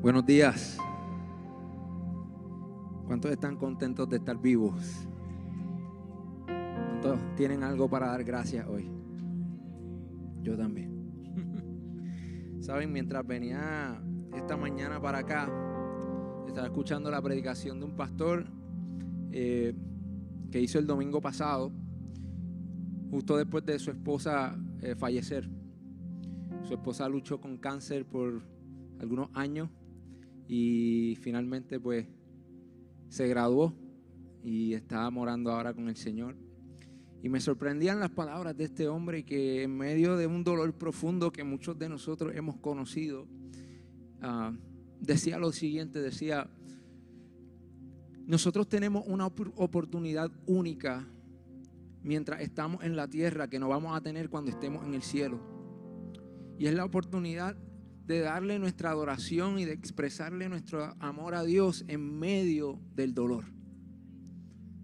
Buenos días. ¿Cuántos están contentos de estar vivos? ¿Cuántos tienen algo para dar gracias hoy? Yo también. Saben, mientras venía esta mañana para acá, estaba escuchando la predicación de un pastor eh, que hizo el domingo pasado, justo después de su esposa eh, fallecer. Su esposa luchó con cáncer por algunos años y finalmente pues se graduó y está morando ahora con el Señor. Y me sorprendían las palabras de este hombre que en medio de un dolor profundo que muchos de nosotros hemos conocido, ah, decía lo siguiente, decía, nosotros tenemos una oportunidad única mientras estamos en la tierra que no vamos a tener cuando estemos en el cielo. Y es la oportunidad de darle nuestra adoración y de expresarle nuestro amor a Dios en medio del dolor.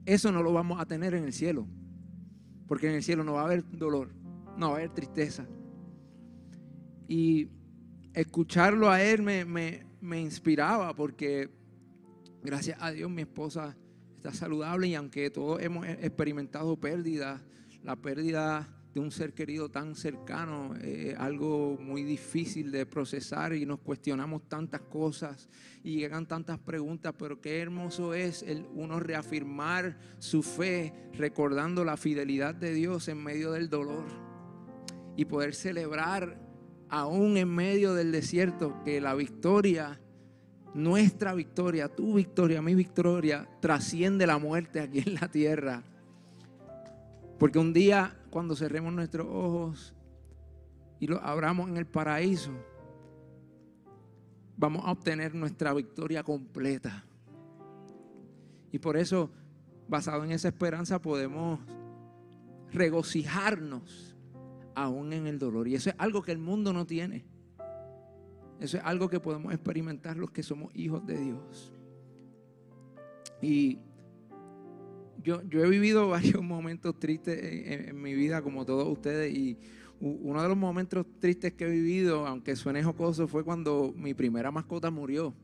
Eso no lo vamos a tener en el cielo, porque en el cielo no va a haber dolor, no va a haber tristeza. Y escucharlo a él me, me inspiraba, porque gracias a Dios mi esposa está saludable y aunque todos hemos experimentado pérdidas, la pérdida de un ser querido tan cercano, es algo muy difícil de procesar y nos cuestionamos tantas cosas y llegan tantas preguntas, pero qué hermoso es el uno reafirmar su fe recordando la fidelidad de Dios en medio del dolor y poder celebrar aún en medio del desierto que la victoria nuestra victoria, tu victoria, mi victoria, trasciende la muerte aquí en la tierra. Porque un día cuando cerremos nuestros ojos y lo abramos en el paraíso, vamos a obtener nuestra victoria completa. Y por eso, basado en esa esperanza, podemos regocijarnos aún en el dolor. Y eso es algo que el mundo no tiene. Eso es algo que podemos experimentar los que somos hijos de Dios. Y yo, he vivido varios momentos tristes en, mi vida, como todos ustedes, y uno de los momentos tristes que he vivido, aunque suene jocoso, fue cuando mi primera mascota murió.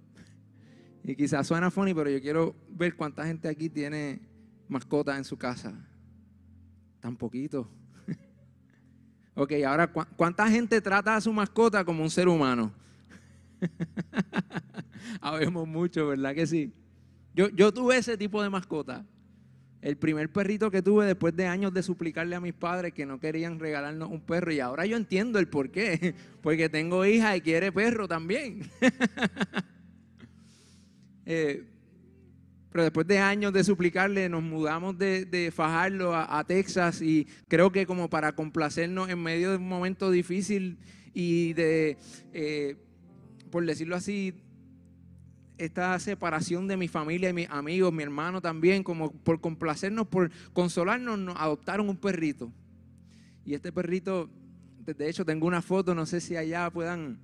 Y quizás suena funny, pero yo quiero ver cuánta gente aquí tiene mascotas en su casa. Tan poquito. ok, ahora, ¿cuánta gente trata a su mascota como un ser humano? Habemos mucho, ¿verdad que sí? Yo, yo tuve ese tipo de mascota. El primer perrito que tuve después de años de suplicarle a mis padres que no querían regalarnos un perro. Y ahora yo entiendo el por qué. Porque tengo hija y quiere perro también. Eh, pero después de años de suplicarle, nos mudamos de, Fajarlo a, Texas y creo que como para complacernos en medio de un momento difícil y de, eh, por decirlo así, esta separación de mi familia y mis amigos, mi hermano también, como por complacernos, por consolarnos, nos adoptaron un perrito. Y este perrito, de hecho tengo una foto, no sé si allá puedan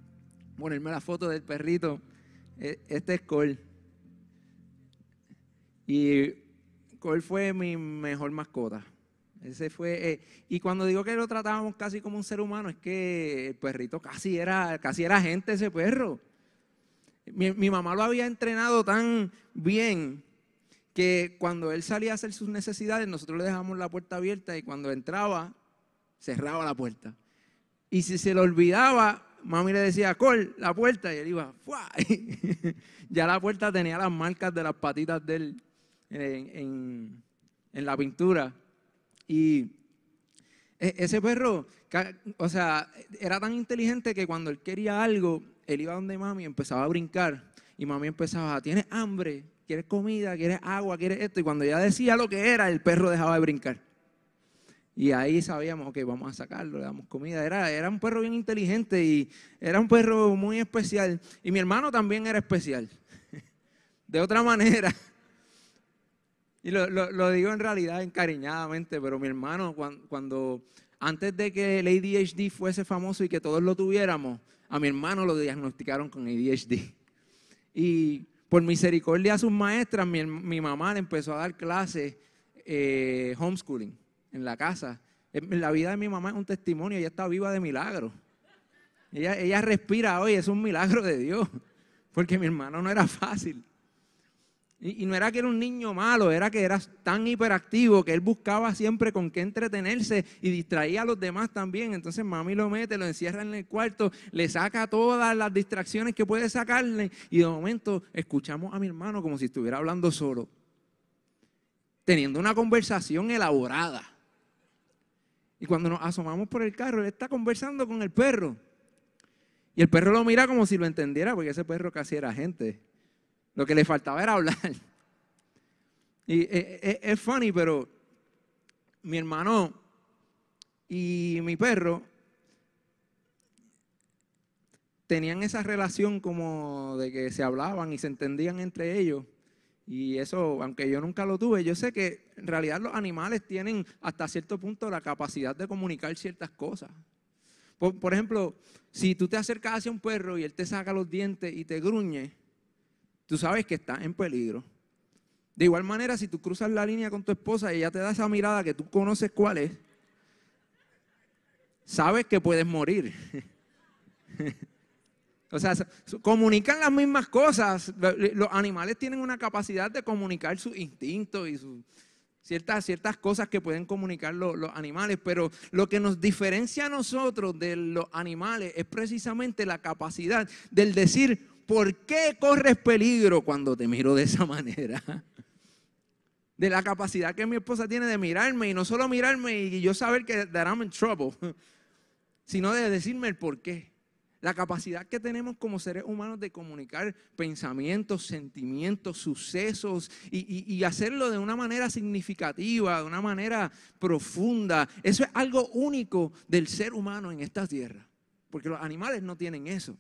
ponerme la foto del perrito. E, este es Cole. Y Cole fue mi mejor mascota. Ese fue, eh, y cuando digo que lo tratábamos casi como un ser humano, es que el perrito casi era, casi era gente ese perro. Mi, mamá lo había entrenado tan bien que cuando él salía a hacer sus necesidades, nosotros le dejamos la puerta abierta y cuando entraba, cerraba la puerta. Y si se le olvidaba, mami le decía, Col, la puerta, y él iba, ¡fua! ya la puerta tenía las marcas de las patitas de él en, en la pintura. Y e, ese perro, o sea, era tan inteligente que cuando él quería algo, él iba donde mami empezaba a brincar. Y mami empezaba, ¿tienes hambre? ¿Quieres comida? ¿Quieres agua? ¿Quieres esto? Y cuando ya decía lo que era, el perro dejaba de brincar. Y ahí sabíamos, ok, vamos a sacarlo, le damos comida. Era, era un perro bien inteligente y era un perro muy especial. Y mi hermano también era especial. De otra manera. Y lo, digo en realidad encariñadamente, pero mi hermano, cuando, antes de que el ADHD fuese famoso y que todos lo tuviéramos, a mi hermano lo diagnosticaron con ADHD. Y por misericordia a sus maestras, mi, mamá le empezó a dar clases eh, homeschooling en la casa. La vida de mi mamá es un testimonio, ella está viva de milagro. Ella, ella respira hoy, es un milagro de Dios, porque mi hermano no era fácil. Y, no era que era un niño malo, era que era tan hiperactivo que él buscaba siempre con qué entretenerse y distraía a los demás también. Entonces mami lo mete, lo encierra en el cuarto, le saca todas las distracciones que puede sacarle y de momento escuchamos a mi hermano como si estuviera hablando solo, teniendo una conversación elaborada. Y cuando nos asomamos por el carro, él está conversando con el perro. Y el perro lo mira como si lo entendiera, porque ese perro casi era gente. Lo que le faltaba era hablar. Y eh, eh, es, funny, pero mi hermano y mi perro tenían esa relación como de que se hablaban y se entendían entre ellos. Y eso, aunque yo nunca lo tuve, yo sé que en realidad los animales tienen hasta cierto punto la capacidad de comunicar ciertas cosas. Por, por ejemplo, si tú te acercas hacia un perro y él te saca los dientes y te gruñe, tú sabes que está en peligro. De igual manera, si tú cruzas la línea con tu esposa y ella te da esa mirada que tú conoces cuál es, sabes que puedes morir. o sea, comunican las mismas cosas. Los animales tienen una capacidad de comunicar sus instintos y ciertas, ciertas cosas que pueden comunicar los, los, animales, pero lo que nos diferencia a nosotros de los animales es precisamente la capacidad del decir, ¿por qué corres peligro cuando te miro de esa manera? De la capacidad que mi esposa tiene de mirarme y no solo mirarme y yo saber que that I'm in trouble, sino de decirme el por qué. La capacidad que tenemos como seres humanos de comunicar pensamientos, sentimientos, sucesos y, y, hacerlo de una manera significativa, de una manera profunda. Eso es algo único del ser humano en esta tierra, porque los animales no tienen eso.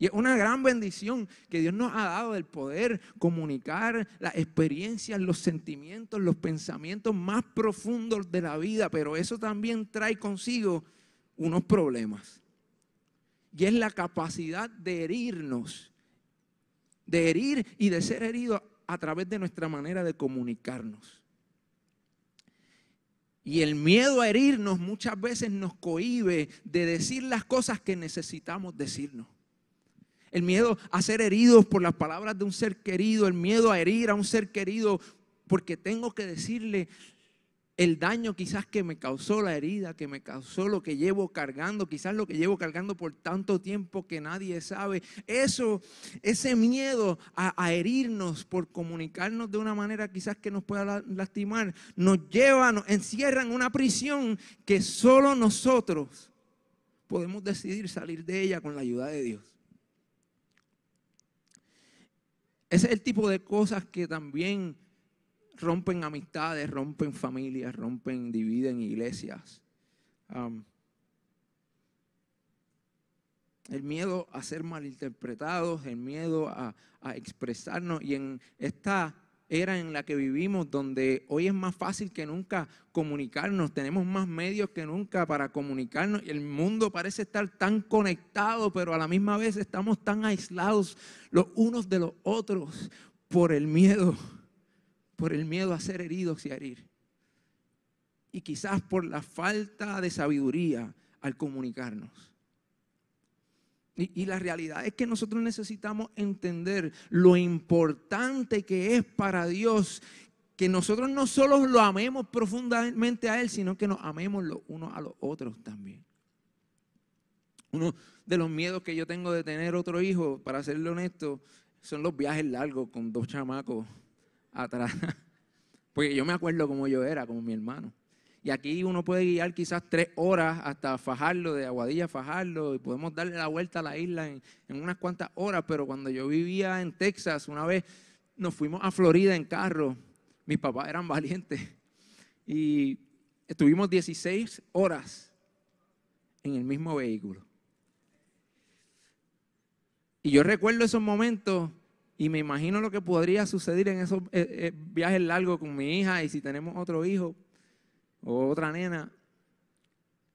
Y es una gran bendición que Dios nos ha dado el poder comunicar las experiencias, los sentimientos, los pensamientos más profundos de la vida, pero eso también trae consigo unos problemas. Y es la capacidad de herirnos, de herir y de ser herido a través de nuestra manera de comunicarnos. Y el miedo a herirnos muchas veces nos cohíbe de decir las cosas que necesitamos decirnos el miedo a ser heridos por las palabras de un ser querido, el miedo a herir a un ser querido porque tengo que decirle el daño quizás que me causó la herida, que me causó lo que llevo cargando, quizás lo que llevo cargando por tanto tiempo que nadie sabe. Eso, ese miedo a, herirnos por comunicarnos de una manera quizás que nos pueda lastimar, nos lleva, nos encierra en una prisión que solo nosotros podemos decidir salir de ella con la ayuda de Dios. Ese es el tipo de cosas que también rompen amistades, rompen familias, rompen, dividen iglesias. el miedo a ser malinterpretados, el miedo a, a expresarnos. Y en esta era en la que vivimos, donde hoy es más fácil que nunca comunicarnos, tenemos más medios que nunca para comunicarnos el mundo parece estar tan conectado, pero a la misma vez estamos tan aislados los unos de los otros por el miedo, por el miedo a ser heridos y a herir. Y quizás por la falta de sabiduría al comunicarnos. Y, la realidad es que nosotros necesitamos entender lo importante que es para Dios que nosotros no solo lo amemos profundamente a Él, sino que nos amemos los unos a los otros también. Uno de los miedos que yo tengo de tener otro hijo, para serle honesto, son los viajes largos con dos chamacos atrás. Porque yo me acuerdo como yo era, como mi hermano. Y aquí uno puede guiar quizás tres horas hasta Fajarlo, de Aguadilla a Fajarlo, y podemos darle la vuelta a la isla en, unas cuantas horas, pero cuando yo vivía en Texas, una vez nos fuimos a Florida en carro. Mis papás eran valientes. Y estuvimos 16 horas en el mismo vehículo. Y yo recuerdo esos momentos y me imagino lo que podría suceder en esos eh, eh, viajes largos con mi hija y si tenemos otro hijo o otra nena.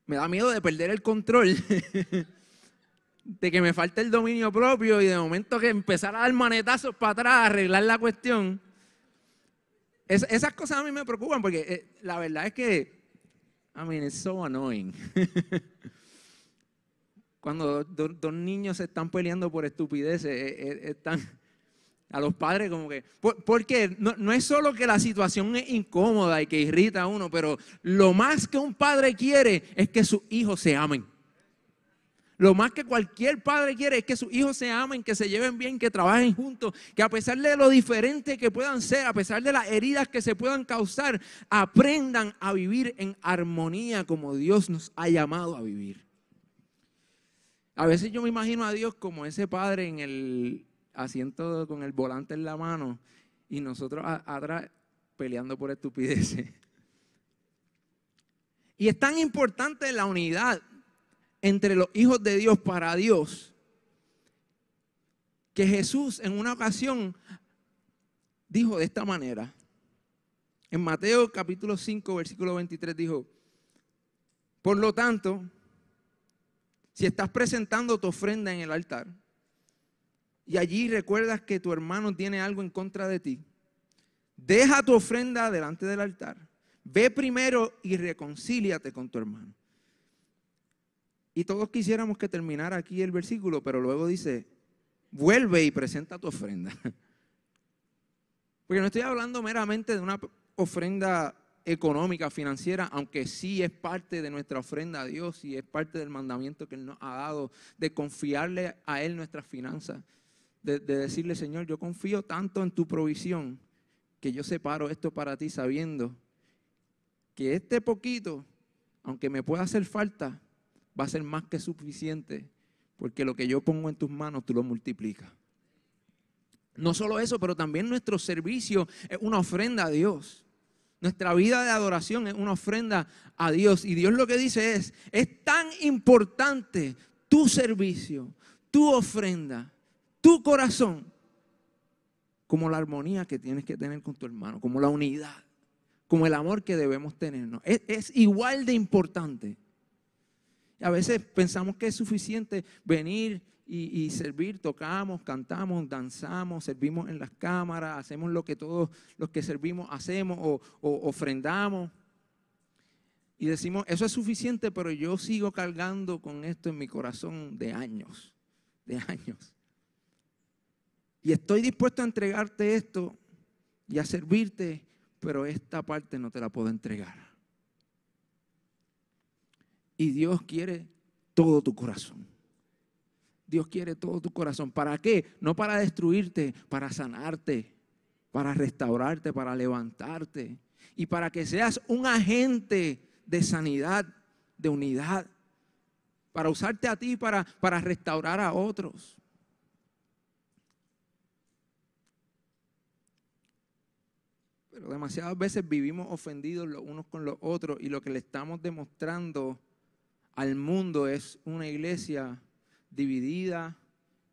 Me da miedo de perder el control, de que me falte el dominio propio y de momento que empezar a dar manetazos para atrás, a arreglar la cuestión. esas cosas a mí me preocupan porque eh, la verdad es que, I mean, it's so annoying. Cuando dos, niños se están peleando por estupideces, están a los padres como que, porque no, no, es solo que la situación es incómoda y que irrita a uno, pero lo más que un padre quiere es que sus hijos se amen. Lo más que cualquier padre quiere es que sus hijos se amen, que se lleven bien, que trabajen juntos, que a pesar de lo diferente que puedan ser, a pesar de las heridas que se puedan causar, aprendan a vivir en armonía como Dios nos ha llamado a vivir. A veces yo me imagino a Dios como ese padre en el asiento con el volante en la mano y nosotros atrás peleando por estupideces. Y es tan importante la unidad entre los hijos de Dios para Dios que Jesús en una ocasión dijo de esta manera. En Mateo capítulo 5, versículo 23 dijo, por lo tanto, si estás presentando tu ofrenda en el altar, y allí recuerdas que tu hermano tiene algo en contra de ti, deja tu ofrenda delante del altar. Ve primero y reconcíliate con tu hermano. Y todos quisiéramos que terminara aquí el versículo, pero luego dice, vuelve y presenta tu ofrenda. Porque no estoy hablando meramente de una ofrenda económica, financiera, aunque sí es parte de nuestra ofrenda a Dios y es parte del mandamiento que Él nos ha dado de confiarle a Él nuestras finanzas de, decirle, Señor, yo confío tanto en tu provisión que yo separo esto para ti sabiendo que este poquito, aunque me pueda hacer falta, va a ser más que suficiente, porque lo que yo pongo en tus manos tú lo multiplicas. No solo eso, pero también nuestro servicio es una ofrenda a Dios. Nuestra vida de adoración es una ofrenda a Dios. Y Dios lo que dice es, es tan importante tu servicio, tu ofrenda, tu corazón como la armonía que tienes que tener con tu hermano, como la unidad, como el amor que debemos tenernos. Es, igual de importante. A veces pensamos que es suficiente venir y, servir, tocamos, cantamos, danzamos, servimos en las cámaras, hacemos lo que todos los que servimos hacemos o ofrendamos. Y decimos, eso es suficiente, pero yo sigo cargando con esto en mi corazón de años, de años. Y estoy dispuesto a entregarte esto y a servirte, pero esta parte no te la puedo entregar. Y Dios quiere todo tu corazón. Dios quiere todo tu corazón. ¿Para qué? No para destruirte, para sanarte, para restaurarte, para levantarte y para que seas un agente de sanidad, de unidad, para usarte a ti para, para restaurar a otros. Pero demasiadas veces vivimos ofendidos los unos con los otros y lo que le estamos demostrando al mundo es una iglesia dividida,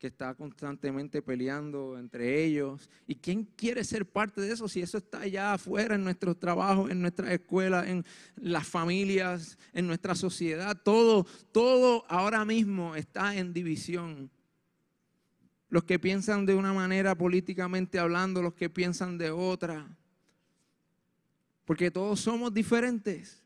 que está constantemente peleando entre ellos. ¿Y quién quiere ser parte de eso si eso está allá afuera en nuestros trabajos, en nuestras escuelas, en las familias, en nuestra sociedad? Todo, todo ahora mismo está en división. Los que piensan de una manera políticamente hablando, los que piensan de otra. Porque todos somos diferentes.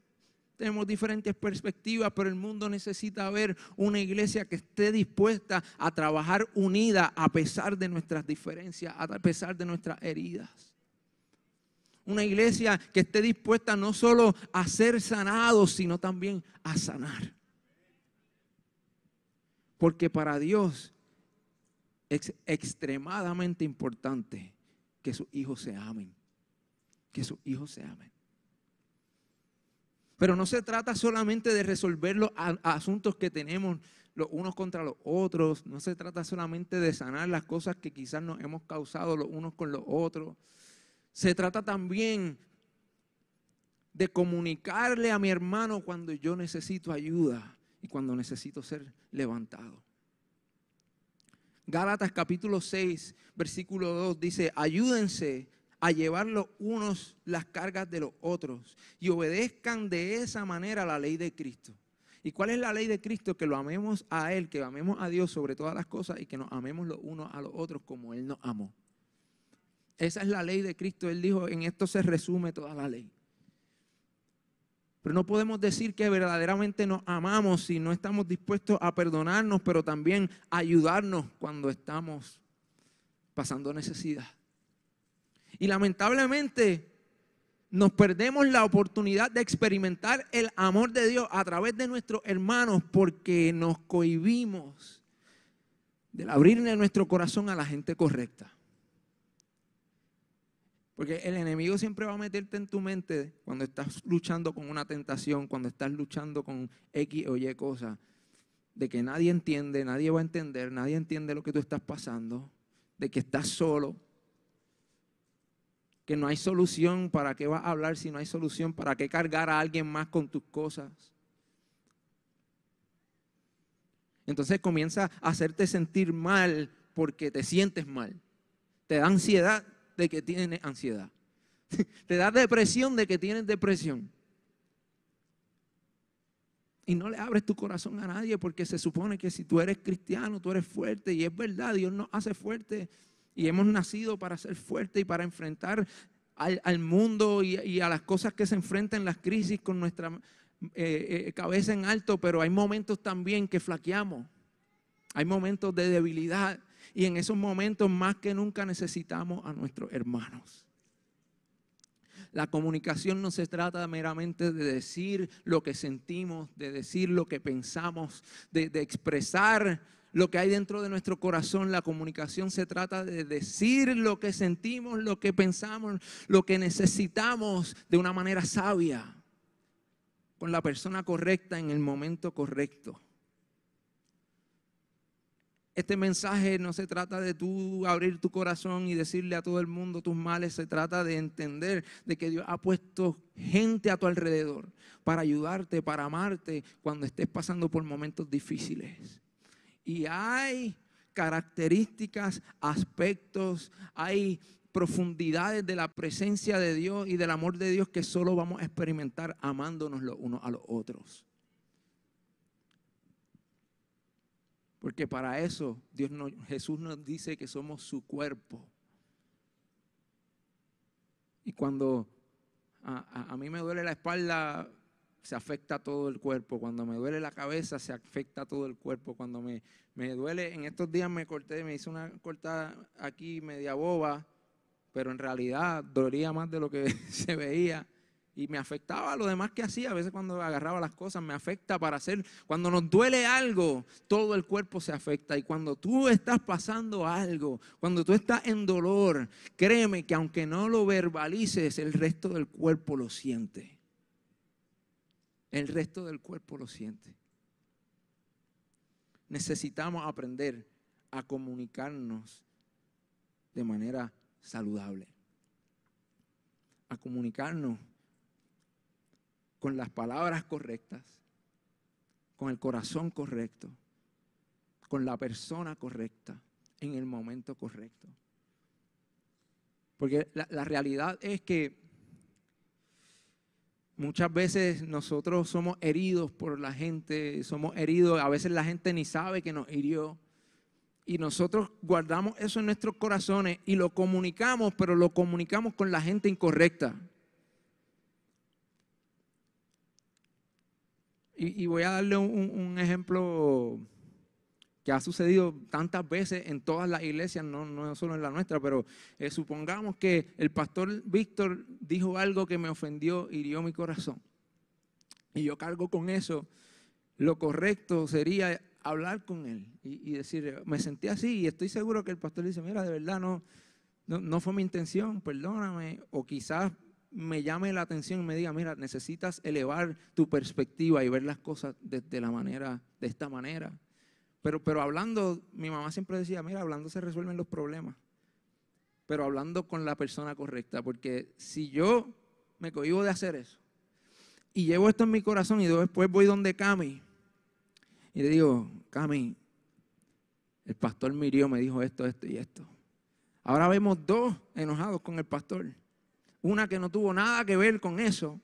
Tenemos diferentes perspectivas, pero el mundo necesita ver una iglesia que esté dispuesta a trabajar unida a pesar de nuestras diferencias, a pesar de nuestras heridas. Una iglesia que esté dispuesta no solo a ser sanados, sino también a sanar. Porque para Dios es extremadamente importante que sus hijos se amen que sus hijos se amen. Pero no se trata solamente de resolver los asuntos que tenemos los unos contra los otros. No se trata solamente de sanar las cosas que quizás nos hemos causado los unos con los otros. Se trata también de comunicarle a mi hermano cuando yo necesito ayuda y cuando necesito ser levantado. Gálatas capítulo 6, versículo 2 dice, ayúdense a llevar los unos las cargas de los otros y obedezcan de esa manera la ley de Cristo. ¿Y cuál es la ley de Cristo? Que lo amemos a Él, que amemos a Dios sobre todas las cosas y que nos amemos los unos a los otros como Él nos amó. Esa es la ley de Cristo. Él dijo, en esto se resume toda la ley. Pero no podemos decir que verdaderamente nos amamos si no estamos dispuestos a perdonarnos, pero también ayudarnos cuando estamos pasando necesidad. Y lamentablemente nos perdemos la oportunidad de experimentar el amor de Dios a través de nuestros hermanos porque nos cohibimos del abrirle nuestro corazón a la gente correcta. Porque el enemigo siempre va a meterte en tu mente cuando estás luchando con una tentación, cuando estás luchando con X o Y cosas, de que nadie entiende, nadie va a entender, nadie entiende lo que tú estás pasando, de que estás solo, que no hay solución, ¿para qué vas a hablar si no hay solución? ¿Para qué cargar a alguien más con tus cosas? Entonces comienza a hacerte sentir mal porque te sientes mal. Te da ansiedad de que tienes ansiedad. Te da depresión de que tienes depresión. Y no le abres tu corazón a nadie porque se supone que si tú eres cristiano, tú eres fuerte. Y es verdad, Dios nos hace fuerte. Y hemos nacido para ser fuertes y para enfrentar al, mundo y, a las cosas que se enfrentan las crisis con nuestra eh, eh, cabeza en alto. Pero hay momentos también que flaqueamos. Hay momentos de debilidad. Y en esos momentos más que nunca necesitamos a nuestros hermanos. La comunicación no se trata meramente de decir lo que sentimos, de decir lo que pensamos, de, de, expresar lo que hay dentro de nuestro corazón. La comunicación se trata de decir lo que sentimos, lo que pensamos, lo que necesitamos de una manera sabia, con la persona correcta en el momento correcto. Este mensaje no se trata de tú abrir tu corazón y decirle a todo el mundo tus males, se trata de entender de que Dios ha puesto gente a tu alrededor para ayudarte, para amarte cuando estés pasando por momentos difíciles. Y hay características, aspectos, hay profundidades de la presencia de Dios y del amor de Dios que solo vamos a experimentar amándonos los unos a los otros. Porque para eso Dios Jesús nos dice que somos su cuerpo. Y cuando a, mí me duele la espalda, se afecta todo el cuerpo. Cuando me duele la cabeza, se afecta todo el cuerpo. Cuando me, me duele, en estos días me corté, me hice una cortada aquí media boba, pero en realidad dolía más de lo que se veía y me afectaba lo demás que hacía. A veces cuando agarraba las cosas me afecta para hacer. Cuando nos duele algo, todo el cuerpo se afecta. Y cuando tú estás pasando algo, cuando tú estás en dolor, créeme que aunque no lo verbalices, el resto del cuerpo lo siente. El resto del cuerpo lo siente. Necesitamos aprender a comunicarnos de manera saludable. A comunicarnos con las palabras correctas, con el corazón correcto, con la persona correcta, en el momento correcto. Porque la, realidad es que muchas veces nosotros somos heridos por la gente, somos heridos, a veces la gente ni sabe que nos hirió. Y nosotros guardamos eso en nuestros corazones y lo comunicamos, pero lo comunicamos con la gente incorrecta. Y, voy a darle un, ejemplo que ha sucedido tantas veces en todas las iglesias, no, no solo en la nuestra, pero eh, supongamos que el pastor Víctor dijo algo que me ofendió, hirió mi corazón. Y yo cargo con eso. Lo correcto sería hablar con él y, decir, me sentí así y estoy seguro que el pastor dice, mira, de verdad no, no, no fue mi intención, perdóname. O quizás me llame la atención y me diga, mira, necesitas elevar tu perspectiva y ver las cosas de, la manera, de esta manera. Pero, pero hablando, mi mamá siempre decía, mira, hablando se resuelven los problemas. Pero hablando con la persona correcta. Porque si yo me cohibo de hacer eso y llevo esto en mi corazón y después voy donde Cami y le digo, Cami, el pastor Mirio me dijo esto, esto y esto. Ahora vemos dos enojados con el pastor. Una que no tuvo nada que ver con eso.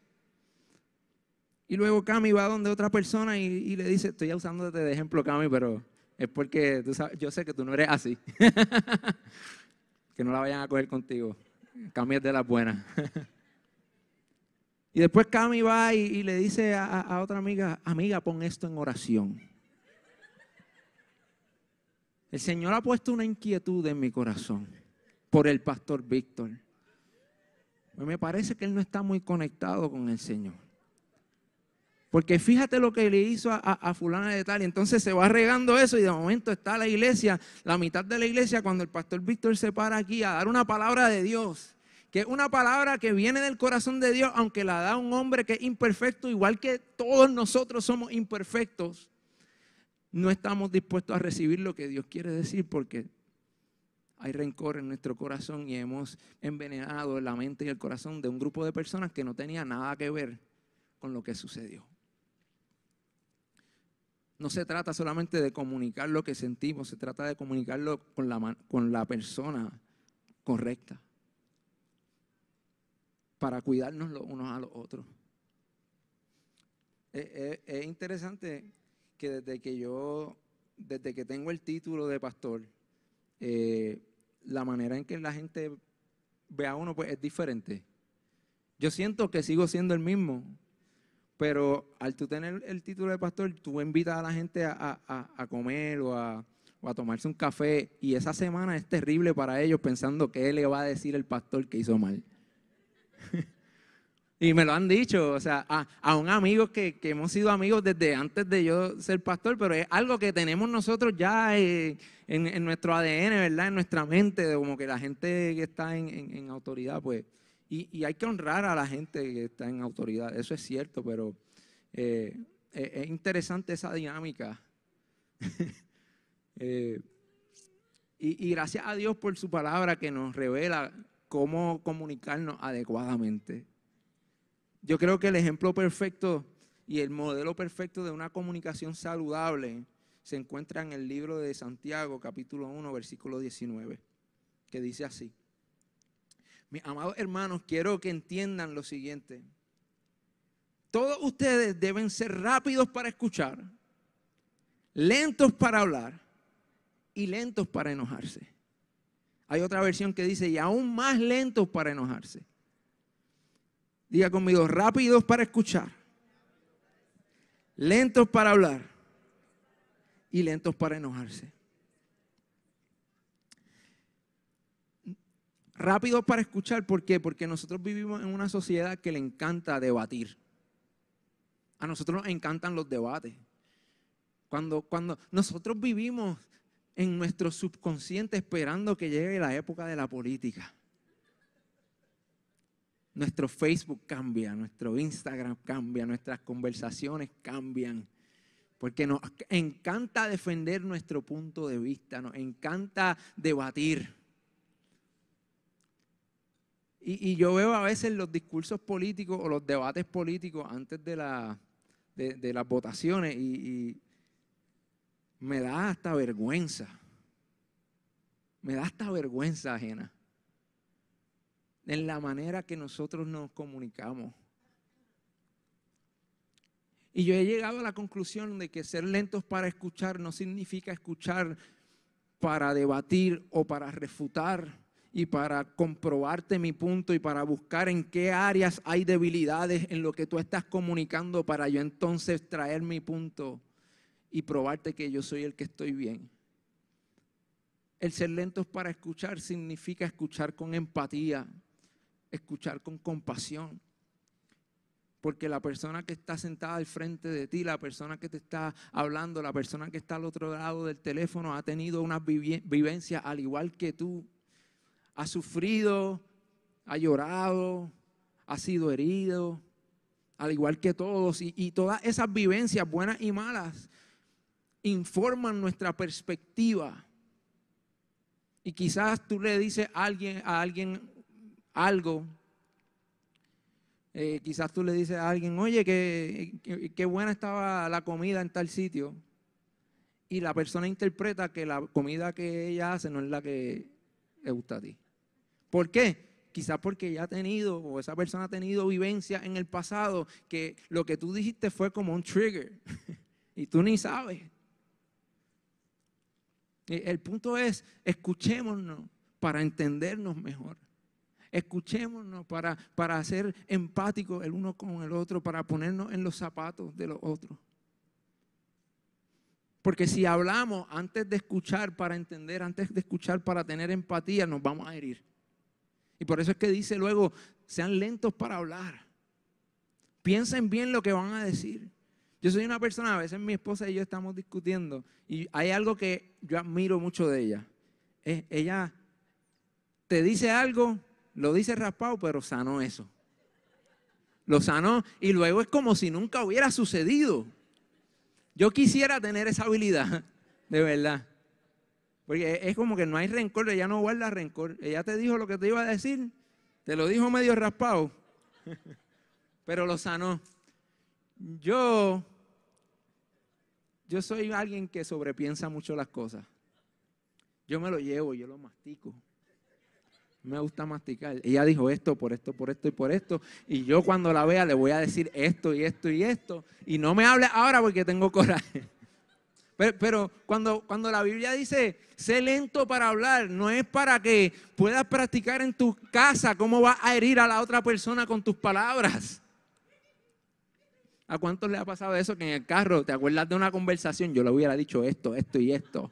Y luego Cami va donde otra persona y, le dice, estoy usándote de ejemplo, Cami, pero es porque tú sabes, yo sé que tú no eres así. que no la vayan a coger contigo. Cami es de las buenas. y después Cami va y, le dice a otra amiga, amiga, pon esto en oración. El Señor ha puesto una inquietud en mi corazón por el pastor Víctor. Me parece que él no está muy conectado con el Señor. Porque fíjate lo que le hizo a, fulana de tal. Y entonces se va regando eso y de momento está la iglesia, la mitad de la iglesia, cuando el pastor Víctor se para aquí a dar una palabra de Dios. Que es una palabra que viene del corazón de Dios, aunque la da un hombre que es imperfecto, igual que todos nosotros somos imperfectos no estamos dispuestos a recibir lo que Dios quiere decir porque hay rencor en nuestro corazón y hemos envenenado la mente y el corazón de un grupo de personas que no tenía nada que ver con lo que sucedió. No se trata solamente de comunicar lo que sentimos, se trata de comunicarlo con la, con la persona correcta para cuidarnos los unos a los otros. es interesante que desde que yo, desde que tengo el título de pastor, eh, la manera en que la gente ve a uno pues, es diferente. Yo siento que sigo siendo el mismo, pero al tú tener el título de pastor, tú invitas a la gente a, comer o a, a, tomarse un café y esa semana es terrible para ellos pensando qué le va a decir el pastor que hizo mal. Y me lo han dicho, o sea, a, un amigo que, hemos sido amigos desde antes de yo ser pastor, pero es algo que tenemos nosotros ya eh, en, nuestro ADN, ¿verdad? En nuestra mente, como que la gente que está en, autoridad, pues, y, hay que honrar a la gente que está en autoridad, eso es cierto, pero eh, es interesante esa dinámica. Eh, y, y gracias a Dios por su palabra que nos revela cómo comunicarnos adecuadamente. Yo creo que el ejemplo perfecto y el modelo perfecto de una comunicación saludable se encuentra en el libro de Santiago, capítulo 1, versículo 19, que dice así. Mis amados hermanos, quiero que entiendan lo siguiente. Todos ustedes deben ser rápidos para escuchar, lentos para hablar y lentos para enojarse. Hay otra versión que dice, y aún más lentos para enojarse. Diga conmigo, rápidos para escuchar, lentos para hablar y lentos para enojarse. Rápidos para escuchar, ¿por qué? Porque nosotros vivimos en una sociedad que le encanta debatir. A nosotros nos encantan los debates. Cuando, cuando nosotros vivimos en nuestro subconsciente esperando que llegue la época de la política. Nuestro Facebook cambia, nuestro Instagram cambia, nuestras conversaciones cambian. Porque nos encanta defender nuestro punto de vista, nos encanta debatir. Y, yo veo a veces los discursos políticos o los debates políticos antes de, la, de, las votaciones y me da hasta vergüenza. Me da hasta vergüenza ajena en la manera que nosotros nos comunicamos. Y yo he llegado a la conclusión de que ser lentos para escuchar no significa escuchar para debatir o para refutar y para comprobarte mi punto y para buscar en qué áreas hay debilidades en lo que tú estás comunicando para yo entonces traer mi punto y probarte que yo soy el que estoy bien. El ser lentos para escuchar significa escuchar con empatía, escuchar con compasión. Porque la persona que está sentada al frente de ti, la persona que te está hablando, la persona que está al otro lado del teléfono ha tenido una vivencia al igual que tú. Ha sufrido, ha llorado, ha sido herido, al igual que todos. Y, todas esas vivencias, buenas y malas, informan nuestra perspectiva. Y quizás tú le dices a alguien, a alguien algo. Eh, quizás tú le dices a alguien, oye, qué buena estaba la comida en tal sitio. Y la persona interpreta que la comida que ella hace no es la que le gusta a ti. ¿Por qué? Quizás porque ella ha tenido, o esa persona ha tenido vivencia en el pasado, que lo que tú dijiste fue como un trigger. y tú ni sabes. El punto es, escuchémonos para entendernos mejor. Escuchémonos para, para ser empáticos el uno con el otro, para ponernos en los zapatos de los otros. Porque si hablamos antes de escuchar para entender, antes de escuchar para tener empatía, nos vamos a herir. Y por eso es que dice luego, sean lentos para hablar. Piensen bien lo que van a decir. Yo soy una persona, a veces mi esposa y yo estamos discutiendo y hay algo que yo admiro mucho de ella. Es, ella te dice algo, lo dice raspado, pero sanó eso. Lo sanó y luego es como si nunca hubiera sucedido. Yo quisiera tener esa habilidad, de verdad. Porque es como que no hay rencor, ella no guarda rencor. Ella te dijo lo que te iba a decir, te lo dijo medio raspado, pero lo sanó. Yo yo soy alguien que sobrepiensa mucho las cosas. Yo me lo llevo, yo lo mastico. Me gusta masticar. Ella dijo esto, por esto, por esto y por esto. Y yo cuando la vea le voy a decir esto y esto y esto. Y no me hable ahora porque tengo coraje. Pero, cuando, cuando la Biblia dice, sé lento para hablar, no es para que puedas practicar en tu casa cómo vas a herir a la otra persona con tus palabras. ¿A cuántos le ha pasado eso que en el carro te acuerdas de una conversación? Yo le hubiera dicho esto, esto y esto.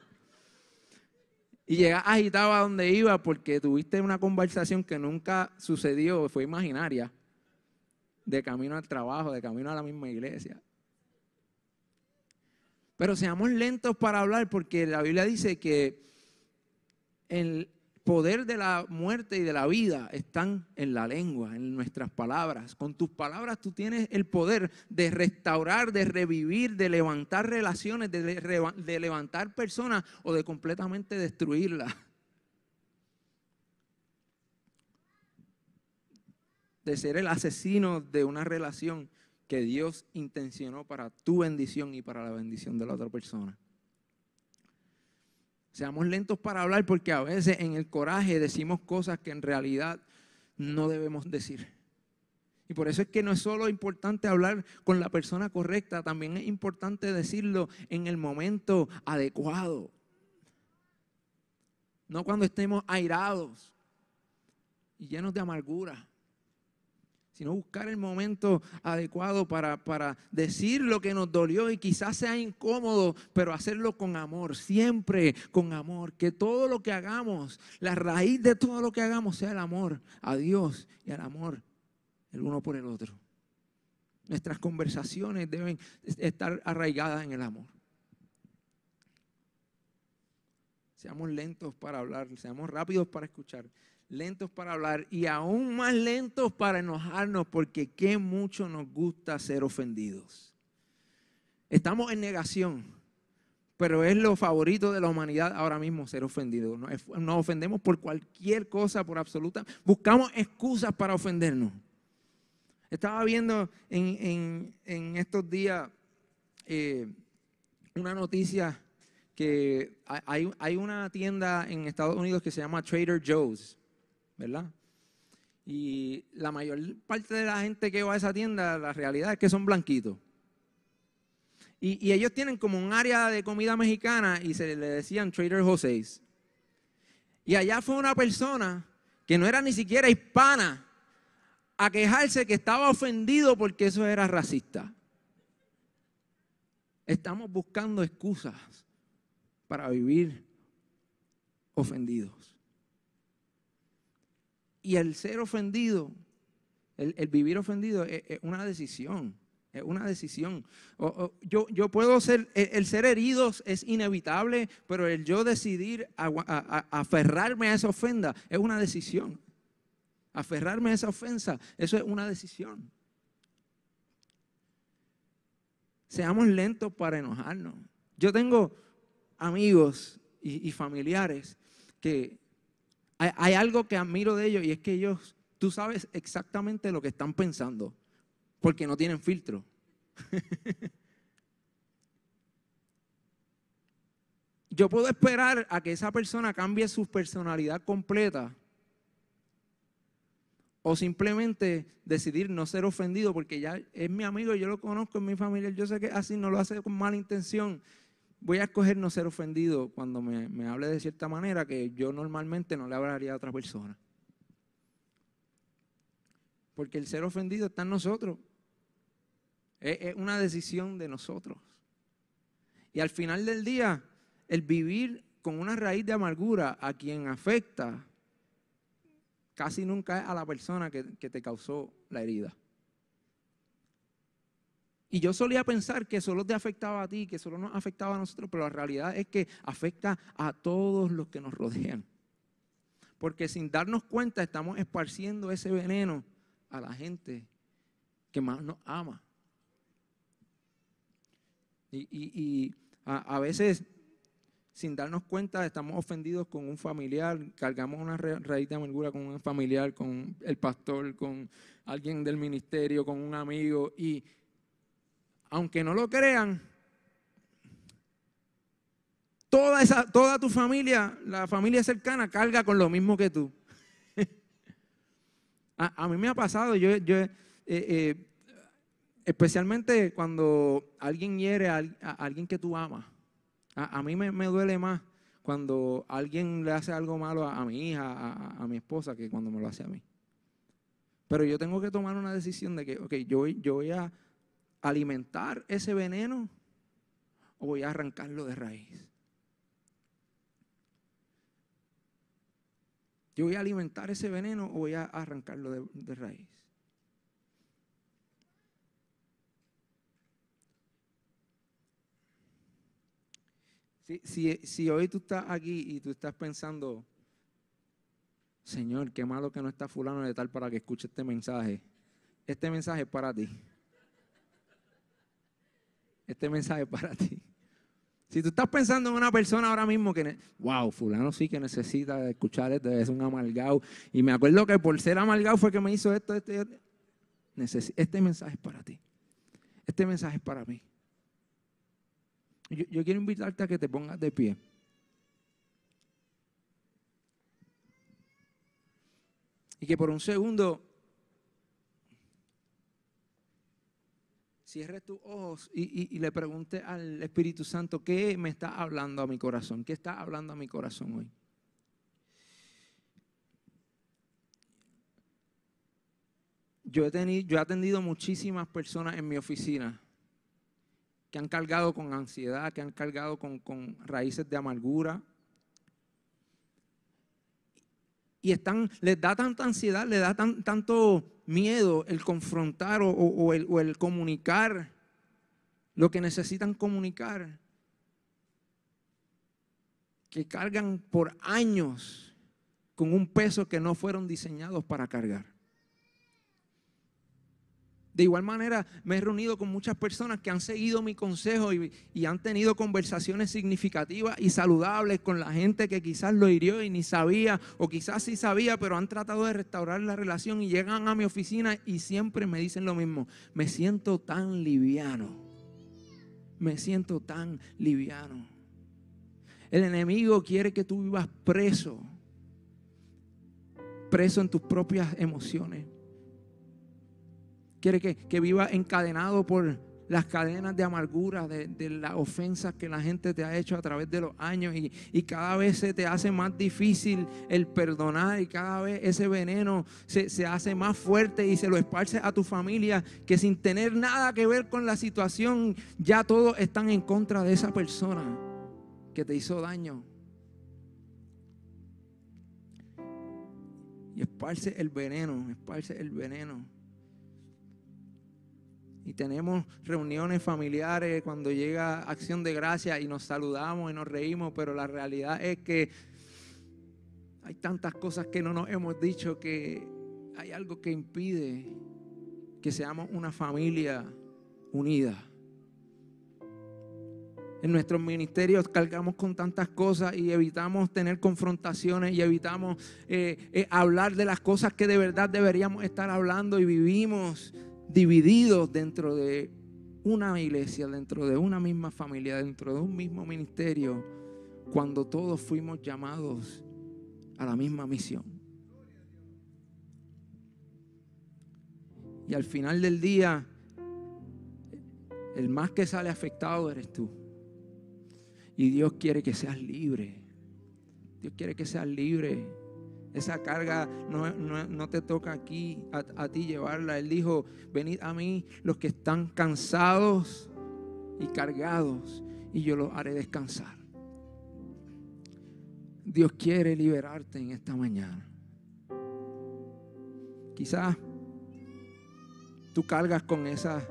Y llegas agitado a donde iba porque tuviste una conversación que nunca sucedió, fue imaginaria, de camino al trabajo, de camino a la misma iglesia. Pero seamos lentos para hablar porque la Biblia dice que el, poder de la muerte y de la vida están en la lengua, en nuestras palabras. Con tus palabras tú tienes el poder de restaurar, de revivir, de levantar relaciones, de, levantar personas o de completamente destruirlas. De ser el asesino de una relación que Dios intencionó para tu bendición y para la bendición de la otra persona. Seamos lentos para hablar porque a veces en el coraje decimos cosas que en realidad no debemos decir. Y por eso es que no es solo importante hablar con la persona correcta, también es importante decirlo en el momento adecuado. No cuando estemos airados y llenos de amargura sino buscar el momento adecuado para, para, decir lo que nos dolió y quizás sea incómodo, pero hacerlo con amor, siempre con amor. Que todo lo que hagamos, la raíz de todo lo que hagamos sea el amor a Dios y al amor el uno por el otro. Nuestras conversaciones deben estar arraigadas en el amor. Seamos lentos para hablar, seamos rápidos para escuchar, lentos para hablar y aún más lentos para enojarnos porque qué mucho nos gusta ser ofendidos. Estamos en negación, pero es lo favorito de la humanidad ahora mismo ser ofendido. Nos ofendemos por cualquier cosa, por absoluta. Buscamos excusas para ofendernos. Estaba viendo en, estos días eh, una noticia que hay una tienda en Estados Unidos que se llama Trader Joe's. ¿Verdad? Y la mayor parte de la gente que va a esa tienda, la realidad es que son blanquitos. Y, ellos tienen como un área de comida mexicana y se le decían Trader Jose's. Y allá fue una persona que no era ni siquiera hispana a quejarse que estaba ofendido porque eso era racista. Estamos buscando excusas para vivir ofendidos. Y el ser ofendido, el, vivir ofendido es, una decisión. Es una decisión. yo, yo, puedo ser, el, ser herido es inevitable, pero el yo decidir aferrarme a esa ofenda es una decisión. Aferrarme a esa ofensa, eso es una decisión. Seamos lentos para enojarnos. Yo tengo amigos y, familiares que hay, algo que admiro de ellos y es que ellos, tú sabes exactamente lo que están pensando, porque no tienen filtro. Yo puedo esperar a que esa persona cambie su personalidad completa o simplemente decidir no ser ofendido porque ya es mi amigo, yo lo conozco, en mi familia, yo sé que así no lo hace con mala intención. Voy a escoger no ser ofendido cuando me, me hable de cierta manera que yo normalmente no le hablaría a otra persona. Porque el ser ofendido está en nosotros. Es, una decisión de nosotros. Y al final del día, el vivir con una raíz de amargura a quien afecta casi nunca es a la persona que, que, te causó la herida. Y yo solía pensar que solo te afectaba a ti, que solo nos afectaba a nosotros, pero la realidad es que afecta a todos los que nos rodean. Porque sin darnos cuenta estamos esparciendo ese veneno a la gente que más nos ama. Y, a, veces, sin darnos cuenta, estamos ofendidos con un familiar, cargamos una raíz de amargura con un familiar, con el pastor, con alguien del ministerio, con un amigo. Y aunque no lo crean, toda, esa, toda tu familia, la familia cercana, carga con lo mismo que tú. a, mí me ha pasado, yo, yo eh, eh, especialmente cuando alguien hiere a, alguien que tú amas. A, mí me, duele más cuando alguien le hace algo malo a, mi hija, a, mi esposa, que cuando me lo hace a mí. Pero yo tengo que tomar una decisión de que, ok, yo, yo voy a alimentar ese veneno o voy a arrancarlo de raíz. Yo voy a alimentar ese veneno o voy a arrancarlo de raíz. Si, hoy tú estás aquí y tú estás pensando, Señor, qué malo que no está fulano de tal para que escuche este mensaje. Este mensaje es para ti. Este mensaje es para ti. Si tú estás pensando en una persona ahora mismo que, wow, fulano sí que necesita escuchar esto, es un amargado. Y me acuerdo que por ser amargado fue que me hizo esto, este, este mensaje es para ti. Este mensaje es para mí. Yo, quiero invitarte a que te pongas de pie. Y que por un segundo cierres tus ojos y, y, le pregunte al Espíritu Santo, ¿qué me está hablando a mi corazón? ¿Qué está hablando a mi corazón hoy? Yo he, tenido, yo he atendido muchísimas personas en mi oficina que han cargado con ansiedad, que han cargado con, raíces de amargura. Y están, les da tanta ansiedad, les da tanto miedo el confrontar o, el, o el comunicar lo que necesitan comunicar, que cargan por años con un peso que no fueron diseñados para cargar. De igual manera, me he reunido con muchas personas que han seguido mi consejo y, han tenido conversaciones significativas y saludables con la gente que quizás lo hirió y ni sabía, o quizás sí sabía, pero han tratado de restaurar la relación y llegan a mi oficina y siempre me dicen lo mismo. Me siento tan liviano. Me siento tan liviano. El enemigo quiere que tú vivas preso, preso en tus propias emociones Quiere que, viva encadenado por las cadenas de amargura, de, las ofensas que la gente te ha hecho a través de los años y, cada vez se te hace más difícil el perdonar y cada vez ese veneno se, se hace más fuerte y se lo esparce a tu familia que sin tener nada que ver con la situación ya todos están en contra de esa persona que te hizo daño. Y esparce el veneno, esparce el veneno. Y tenemos reuniones familiares cuando llega acción de gracia y nos saludamos y nos reímos, pero la realidad es que hay tantas cosas que no nos hemos dicho que hay algo que impide que seamos una familia unida. En nuestros ministerios cargamos con tantas cosas y evitamos tener confrontaciones y evitamos eh, eh, hablar de las cosas que de verdad deberíamos estar hablando y vivimos divididos dentro de una iglesia, dentro de una misma familia, dentro de un mismo ministerio, cuando todos fuimos llamados a la misma misión. Y al final del día, el más que sale afectado eres tú. Y Dios quiere que seas libre. Dios quiere que seas libre. Esa carga no, te toca aquí a, ti llevarla. Él dijo, venid a mí los que están cansados y cargados y yo los haré descansar. Dios quiere liberarte en esta mañana. Quizás tú cargas con esa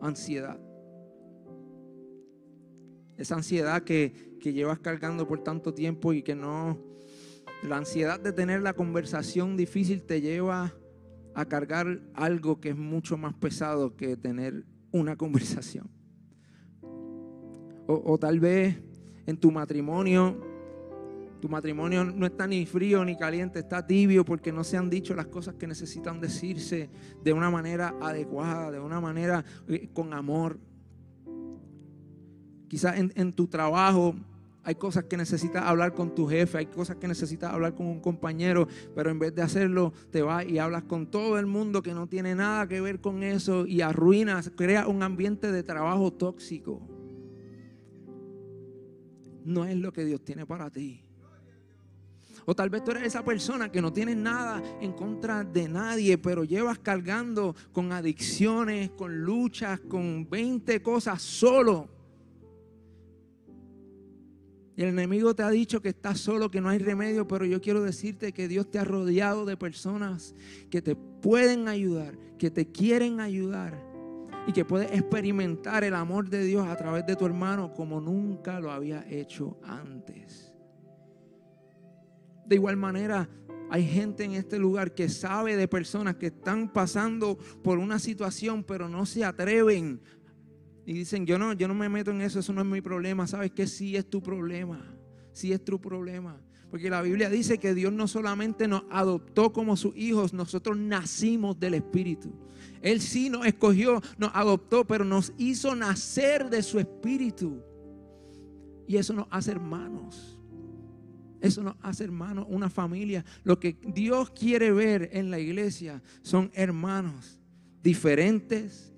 ansiedad. Esa ansiedad que, que llevas cargando por tanto tiempo y que no... La ansiedad de tener la conversación difícil te lleva a cargar algo que es mucho más pesado que tener una conversación. O, tal vez en tu matrimonio, tu matrimonio no está ni frío ni caliente, está tibio porque no se han dicho las cosas que necesitan decirse de una manera adecuada, de una manera eh, con amor. Quizás en, tu trabajo hay cosas que necesitas hablar con tu jefe, hay cosas que necesitas hablar con un compañero, pero en vez de hacerlo, te vas y hablas con todo el mundo que no tiene nada que ver con eso y arruinas, crea un ambiente de trabajo tóxico. No es lo que Dios tiene para ti. O tal vez tú eres esa persona que no tienes nada en contra de nadie, pero llevas cargando con adicciones, con luchas, con 20 cosas solo. Y el enemigo te ha dicho que estás solo, que no hay remedio, pero yo quiero decirte que Dios te ha rodeado de personas que te pueden ayudar, que te quieren ayudar y que puedes experimentar el amor de Dios a través de tu hermano como nunca lo había hecho antes. De igual manera, hay gente en este lugar que sabe de personas que están pasando por una situación, pero no se atreven y dicen, yo no, yo no me meto en eso, eso no es mi problema. ¿Sabes que Sí es tu problema, sí es tu problema. Porque la Biblia dice que Dios no solamente nos adoptó como sus hijos, nosotros nacimos del Espíritu. Él sí nos escogió, nos adoptó, pero nos hizo nacer de su Espíritu. Y eso nos hace hermanos. Eso nos hace hermanos, una familia. Lo que Dios quiere ver en la iglesia son hermanos diferentes,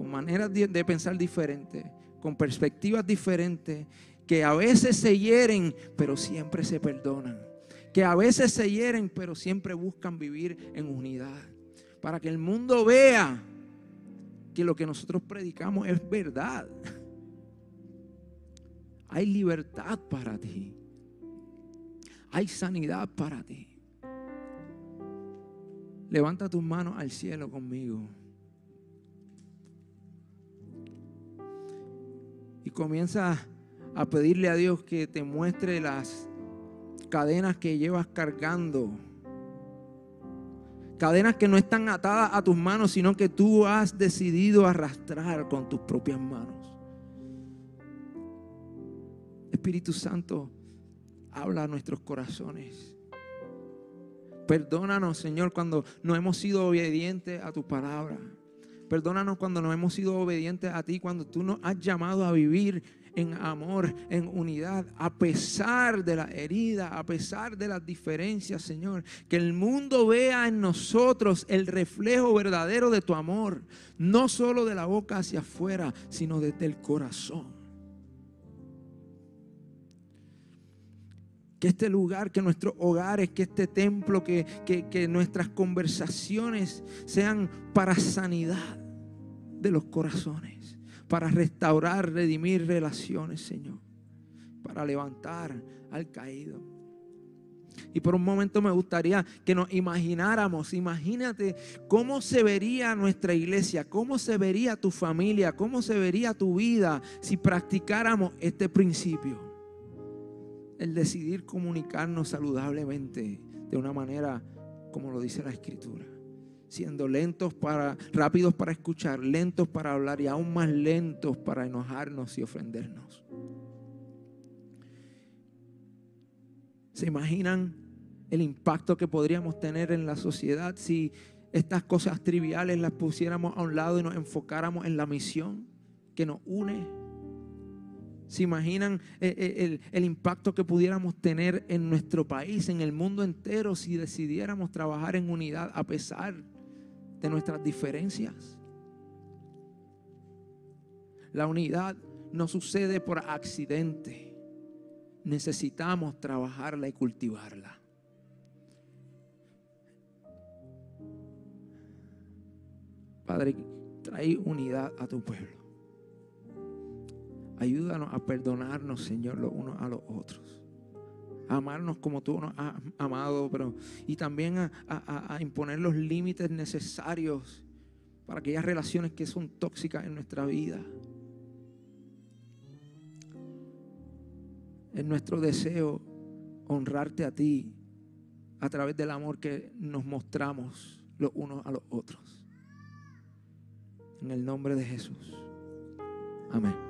con maneras de, pensar diferentes, con perspectivas diferentes, que a veces se hieren, pero siempre se perdonan. Que a veces se hieren, pero siempre buscan vivir en unidad. Para que el mundo vea que lo que nosotros predicamos es verdad. Hay libertad para ti. Hay sanidad para ti. Levanta tus manos al cielo conmigo. Y comienza a pedirle a Dios que te muestre las cadenas que llevas cargando. Cadenas que no están atadas a tus manos, sino que tú has decidido arrastrar con tus propias manos. Espíritu Santo, habla a nuestros corazones. Perdónanos, Señor, cuando no hemos sido obedientes a tu palabra. Perdónanos cuando no hemos sido obedientes a ti, cuando tú nos has llamado a vivir en amor, en unidad, a pesar de la herida, a pesar de las diferencias, Señor. Que el mundo vea en nosotros el reflejo verdadero de tu amor, no solo de la boca hacia afuera, sino desde el corazón. Que este lugar, que nuestros hogares, que este templo, que, que nuestras conversaciones sean para sanidad de los corazones, para restaurar, redimir relaciones, Señor, para levantar al caído. Y por un momento me gustaría que nos imagináramos, imagínate cómo se vería nuestra iglesia, cómo se vería tu familia, cómo se vería tu vida si practicáramos este principio. El decidir comunicarnos saludablemente de una manera como lo dice la escritura siendo lentos para, rápidos para escuchar, lentos para hablar y aún más lentos para enojarnos y ofendernos. ¿Se imaginan el impacto que podríamos tener en la sociedad si estas cosas triviales las pusiéramos a un lado y nos enfocáramos en la misión que nos une? ¿Se imaginan eh, eh, el, el, impacto que pudiéramos tener en nuestro país, en el mundo entero, si decidiéramos trabajar en unidad a pesar de nuestras diferencias? La unidad no sucede por accidente. Necesitamos trabajarla y cultivarla. Padre, trae unidad a tu pueblo. Ayúdanos a perdonarnos, Señor, los unos a los otros. Amarnos como tú nos has amado, pero y también a, a imponer los límites necesarios para aquellas relaciones que son tóxicas en nuestra vida. Es nuestro deseo honrarte a ti a través del amor que nos mostramos los unos a los otros. En el nombre de Jesús. Amén.